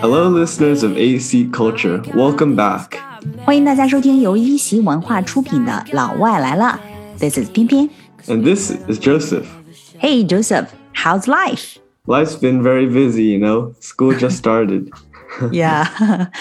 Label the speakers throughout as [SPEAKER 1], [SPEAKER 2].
[SPEAKER 1] Hello, listeners of AC Culture. Welcome back.
[SPEAKER 2] 欢迎大家收听由一席文化出品的《老外来了》。This is 翩翩。
[SPEAKER 1] And this is Joseph.
[SPEAKER 2] Hey, Joseph. How's life?
[SPEAKER 1] Life's been very busy, you know. School just started
[SPEAKER 2] Yeah，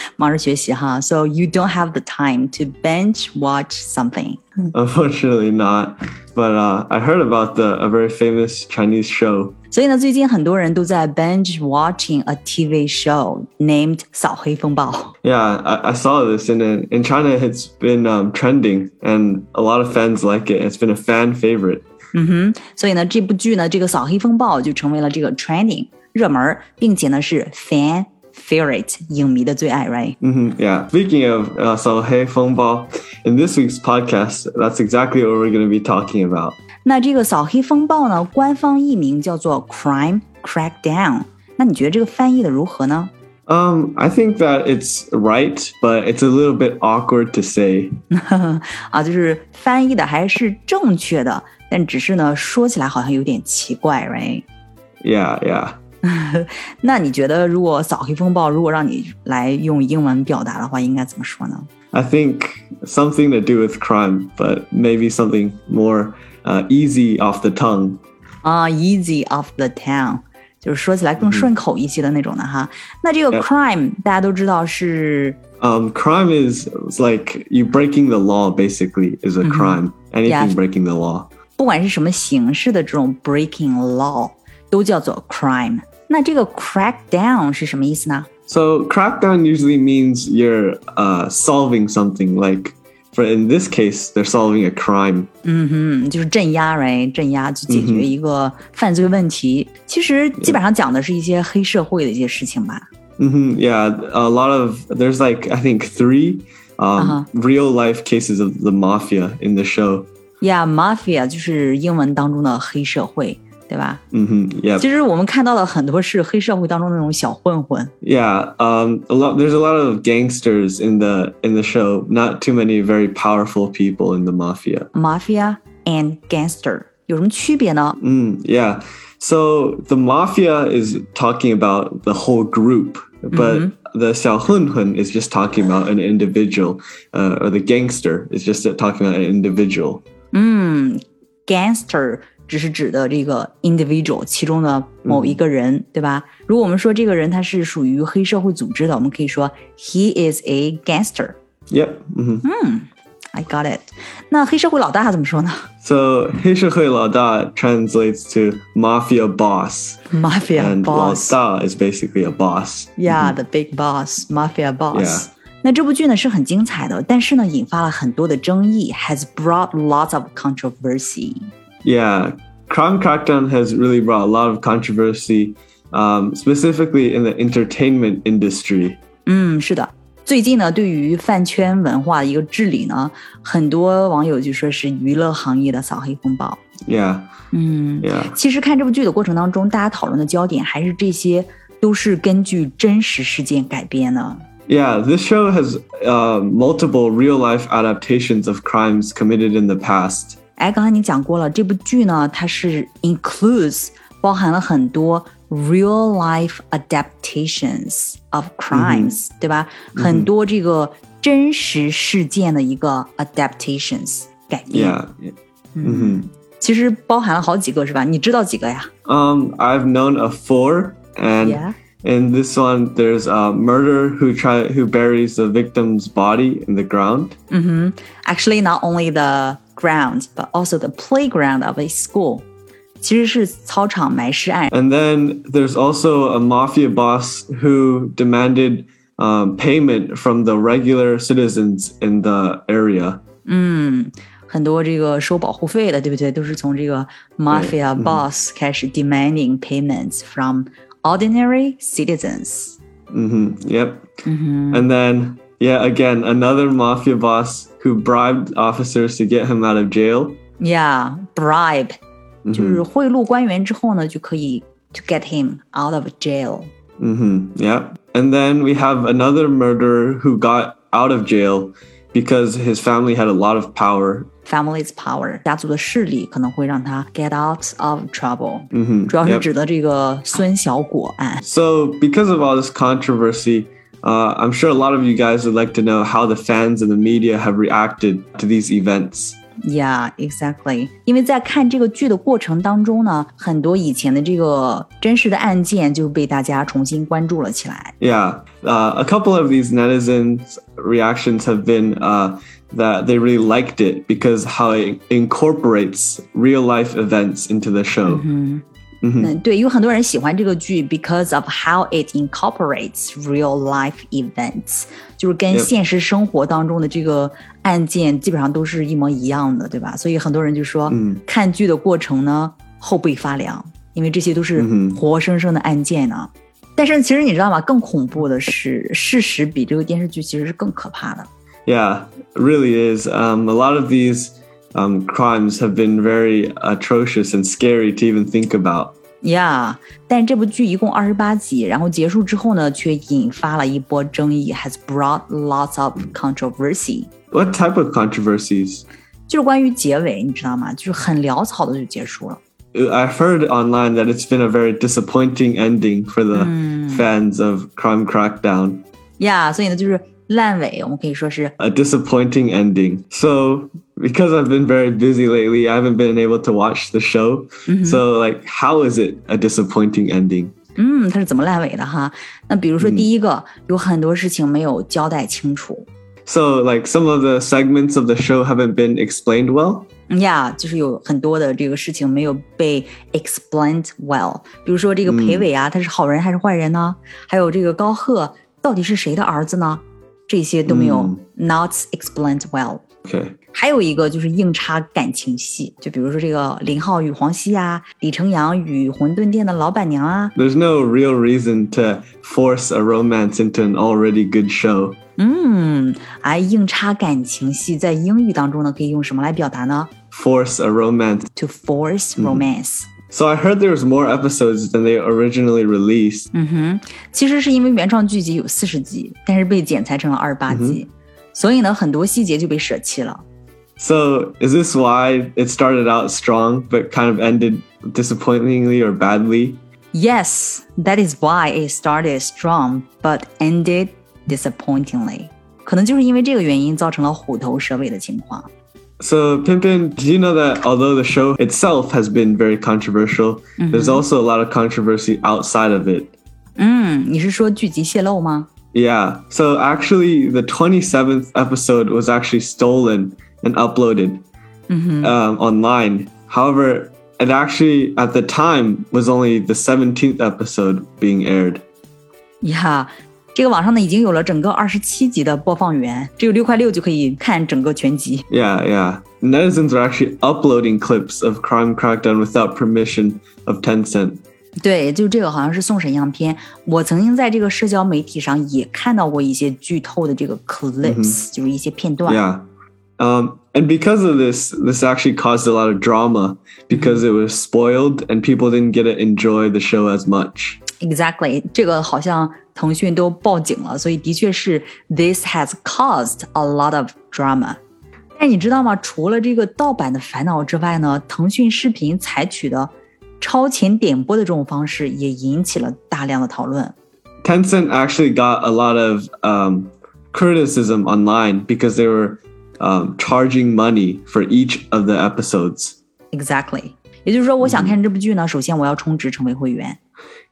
[SPEAKER 2] 忙着学习哈，so you don't have the time to binge watch something.
[SPEAKER 1] Unfortunately, not. But uh, I heard about the a very famous Chinese show.
[SPEAKER 2] 所以呢，最近很多人都在 binge watching a TV show named《扫黑风暴》。
[SPEAKER 1] Yeah, I, I saw this, and in, in China, it's been um, trending, and a lot of fans like it. It's been a fan favorite.
[SPEAKER 2] 嗯哼，所以呢，这部剧呢，这个《扫黑风暴》就成为了这个 trending 热门儿，并且呢是 fan favorite 影迷的最爱，right？
[SPEAKER 1] hmm yeah. Speaking of uh, Salhe Fengbao, in this week's podcast, that's exactly what we're going to be talking about.
[SPEAKER 2] 那这个扫黑风暴呢，官方译名叫做 Crime Crackdown。那你觉得这个翻译的如何呢？
[SPEAKER 1] Um, I think that it's right, but it's a little bit awkward to say.
[SPEAKER 2] 啊，就是翻译的还是正确的，但只是呢说起来好像有点奇怪，right？
[SPEAKER 1] Yeah, yeah.
[SPEAKER 2] 那你觉得如果扫黑风暴如果让你来用英文表达的话，应该怎么说呢？
[SPEAKER 1] I think something to do with crime, but maybe something more uh, easy off the tongue.
[SPEAKER 2] 啊，easy off the town，就是说起来更顺口一些的那种的哈。那这个
[SPEAKER 1] Yeah.
[SPEAKER 2] crime 大家都知道是
[SPEAKER 1] Um, crime is it's like you breaking the law. Basically, is a crime. Anything
[SPEAKER 2] Yeah.
[SPEAKER 1] breaking the law.
[SPEAKER 2] 不管是什么形式的这种 breaking law，都叫做 crime。 那这个 crackdown 是什么意思呢？
[SPEAKER 1] So crackdown usually means you're uh, solving something. Like, for in this case, they're solving a crime.
[SPEAKER 2] 嗯，就是镇压，right？镇压去解决一个犯罪问题。其实基本上讲的是一些黑社会的一些事情吧。
[SPEAKER 1] hmm yeah, a lot of there's like I think 3 um, real life cases of the mafia in the show.
[SPEAKER 2] Yeah，mafia 就是英文当中的黑社会， 对吧？
[SPEAKER 1] hmm yeah,
[SPEAKER 2] 其实我们看到的很多是黑社会当中那种小混混。
[SPEAKER 1] yeah. Um, a lot. There's a lot of gangsters in the in the show. Not too many very powerful people in the mafia.
[SPEAKER 2] mafia and gangster 有什么区别呢？
[SPEAKER 1] Mm, yeah. So the mafia is talking about the whole group, but the xiaohunhun is just talking about an individual, uh, or the gangster is just talking about an individual.
[SPEAKER 2] 嗯，gangster 只是指的这个 individual 其中的某一个人，对吧？如果我们说这个人他是属于黑社会组织的，我们可以说 he is a gangster。
[SPEAKER 1] Yep. hmm
[SPEAKER 2] I got it。那黑社会老大怎么说呢
[SPEAKER 1] So 黑社会老大 translates to mafia boss,
[SPEAKER 2] ？Mafia
[SPEAKER 1] and
[SPEAKER 2] boss。
[SPEAKER 1] lao da is basically a boss.
[SPEAKER 2] Yeah, the big boss, mafia boss.
[SPEAKER 1] Yeah.
[SPEAKER 2] 那这部剧呢是很精彩的，但是呢引发了很多的争议，has brought lots of controversy。
[SPEAKER 1] Yeah, Crime Crackdown has really brought a lot of controversy, um, specifically in the entertainment industry.
[SPEAKER 2] 嗯，是的。最近呢，对于饭圈文化的一个治理呢，很多网友就说是娱乐行业的扫黑风暴。
[SPEAKER 1] Yeah,
[SPEAKER 2] 嗯，
[SPEAKER 1] yeah.
[SPEAKER 2] 其实看这部剧的过程当中，大家讨论的焦点还是这些都是根据真实事件改编的。
[SPEAKER 1] Yeah, this show has uh, multiple real life adaptations of crimes committed in the past.
[SPEAKER 2] 哎，刚才你讲过了，这部剧呢，它是 includes 包含了很多 real life adaptations of crimes，、对吧？很多这个真实事件的一个 adaptations 改编。
[SPEAKER 1] Yeah. hmm
[SPEAKER 2] 其实包含了好几个，是吧？你知道几个呀
[SPEAKER 1] Um, I've known of four, and
[SPEAKER 2] Yeah.
[SPEAKER 1] in this one, there's a murderer who try who buries the victim's body in the ground.
[SPEAKER 2] Actually, not only the ground, but also the playground of a school. 其实是操场埋尸案。
[SPEAKER 1] And then there's also a mafia boss who demanded um, payment from the regular citizens in the area.
[SPEAKER 2] 嗯，很多这个收保护费的，对不对？都是从这个 mafia boss 开始 demanding payments from ordinary citizens。
[SPEAKER 1] hmm Yep. And then, yeah, again, another mafia boss who bribed officers to get him out of jail.
[SPEAKER 2] Yeah, bribe，、就是贿赂官员之后呢，就可以 to get him out of jail。
[SPEAKER 1] hmm Yep. And then we have another murderer who got out of jail because his family had a lot of power.
[SPEAKER 2] Family's power，家族的势力可能会让他 get out of trouble。嗯哼，主要是
[SPEAKER 1] yep.
[SPEAKER 2] 指的这个孙小果案。
[SPEAKER 1] So, because of all this controversy, uh, I'm sure a lot of you guys would like to know how the fans and the media have reacted to these events.
[SPEAKER 2] Yeah, exactly. 因为在看这个剧的过程当中呢，很多以前的这个真实的案件就被大家重新关注了起来。
[SPEAKER 1] Yeah, uh, a couple of these netizens' reactions have been uh, that they really liked it because how it incorporates real life events into the show.
[SPEAKER 2] 嗯，对，有很多人喜欢这个剧，because of how it incorporates real life events，就是跟
[SPEAKER 1] Yep.
[SPEAKER 2] 现实生活当中的这个案件基本上都是一模一样的，对吧？所以很多人就说，看剧的过程呢后背发凉，因为这些都是活生生的案件呢。但是其实你知道吗？更恐怖的是，事实比这个电视剧其实是更可怕的。
[SPEAKER 1] Yeah, it really is. Um, a lot of these um, crimes have been very atrocious and scary to even think about.
[SPEAKER 2] Yeah，但这部剧一共二十八集，然后结束之后呢，却引发了一波争议，has brought lots of controversy。
[SPEAKER 1] What type of controversies?
[SPEAKER 2] 就是关于结尾，你知道吗？就是很潦草的就结束了。
[SPEAKER 1] I've heard online that it's been a very disappointing ending for the fans of Crime Crackdown.
[SPEAKER 2] 呀、所以呢，就是烂尾，我们可以说是
[SPEAKER 1] A disappointing ending. So, because I've been very busy lately, I haven't been able to watch the show. So, like, how is it a disappointing ending?
[SPEAKER 2] 嗯，它是怎么烂尾的哈？那比如说第一个，有很多事情没有交代清楚。
[SPEAKER 1] So, like, some of the segments of the show haven't been explained well.
[SPEAKER 2] 呀就是有很多的这个事情没有被 explained well，比如说这个裴伟啊，他是好人还是坏人呢？还有这个高贺到底是谁的儿子呢？这些都没有 not explained well。
[SPEAKER 1] Okay.
[SPEAKER 2] 还有一个就是硬插感情戏，就比如说这个林浩与黄西啊，李成阳与馄饨店的老板娘啊
[SPEAKER 1] ，There's no real reason to force a romance into an already good show.
[SPEAKER 2] 嗯，哎，硬插感情戏在英语当中呢，可以用什么来表达呢
[SPEAKER 1] Force a
[SPEAKER 2] romance.？To force romance。
[SPEAKER 1] So, I heard there was more episodes than they originally released.
[SPEAKER 2] 嗯哼，其实是因为原创剧集有四十集，但是被剪裁成了二十八集，所以呢，很多细节就被舍弃了。
[SPEAKER 1] So, is this why it started out strong but kind of ended disappointingly or badly?
[SPEAKER 2] Yes, that is why it started strong but ended disappointingly。可能就是因为这个原因，造成了虎头蛇尾的情况。
[SPEAKER 1] So, Pimpin, did you know that although the show itself has been very controversial, there's also a lot of controversy outside of it?
[SPEAKER 2] 嗯，你是说剧集泄露吗？
[SPEAKER 1] Yeah. So, actually, the 27th episode was actually stolen and uploaded um, online. However, it actually, at the time, was only the 17th episode being aired.
[SPEAKER 2] 呀，这个网上呢已经有了整个二十七集的播放源，只有六块六就可以看整个全集。
[SPEAKER 1] Yeah, yeah. Netizens are actually uploading clips of Crime Crackdown without permission of Tencent.
[SPEAKER 2] 对，就这个好像是送审样片。我曾经在这个社交媒体上也看到过一些剧透的这个 clips，、就是一些片段。
[SPEAKER 1] Yeah. Um, and because of this, this actually caused a lot of drama because it was spoiled and people didn't get to enjoy the show as much.
[SPEAKER 2] Exactly，这个好像腾讯都报警了，所以的确是 this has caused a lot of drama。但你知道吗？除了这个盗版的烦恼之外呢，腾讯视频采取的 超前点播的这种方式也引起了大量的讨论。
[SPEAKER 1] Tencent actually got a lot of um, criticism online because they were um, charging money for each of the episodes.
[SPEAKER 2] Exactly，也就是说，我想看这部剧呢，首先我要充值成为会员。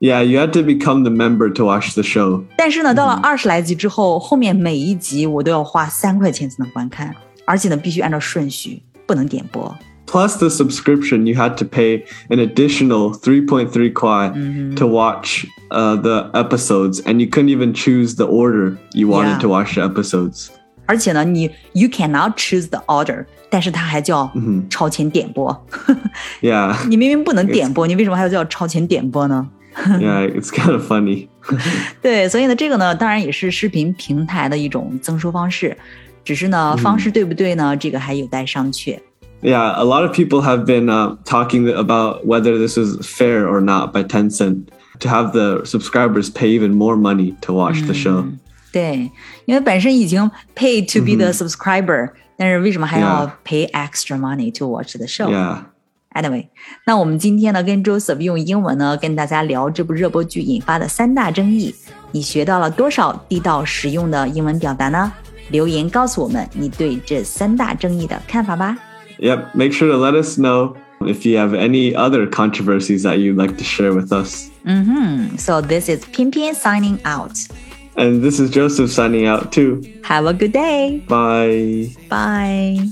[SPEAKER 1] Yeah, you had to become the member to watch the show.
[SPEAKER 2] 但是呢，到了二十来集之后，后面每一集我都要花三块钱才能观看，而且呢，必须按照顺序，不能点播。
[SPEAKER 1] Plus the subscription, you had to pay an additional 3.3 kwai to watch uh, the episodes, and you couldn't even choose the order you wanted
[SPEAKER 2] Yeah.
[SPEAKER 1] to watch the episodes.
[SPEAKER 2] 而且呢，你 you cannot choose the order，但是它还叫超前点播。
[SPEAKER 1] Yeah,
[SPEAKER 2] 你明明不能点播，你为什么还要叫超前点播呢？
[SPEAKER 1] yeah, it's kind of funny.
[SPEAKER 2] 对，所以呢，这个呢，当然也是视频平台的一种增收方式，只是呢，方式对不对呢？这个还有待商榷。
[SPEAKER 1] Yeah, a lot of people have been uh, talking about whether this was fair or not by Tencent to have the subscribers pay even more money to watch the show.
[SPEAKER 3] 对，因为本身已经 pay to be the subscriber，、但是为什么还要 pay extra money to watch the show？
[SPEAKER 1] Yeah.
[SPEAKER 3] Anyway，那我们今天呢跟 Joseph 用英文呢跟大家聊这部热播剧引发的三大争议，你学到了多少地道实用的英文表达呢？留言告诉我们你对这三大争议的看法吧。
[SPEAKER 1] Yep. Make sure to let us know if you have any other controversies that you'd like to share with us.
[SPEAKER 3] Mm-hmm. So this is Pimpin signing out.
[SPEAKER 1] And this is Joseph signing out too.
[SPEAKER 3] Have a good day.
[SPEAKER 1] Bye.
[SPEAKER 3] Bye.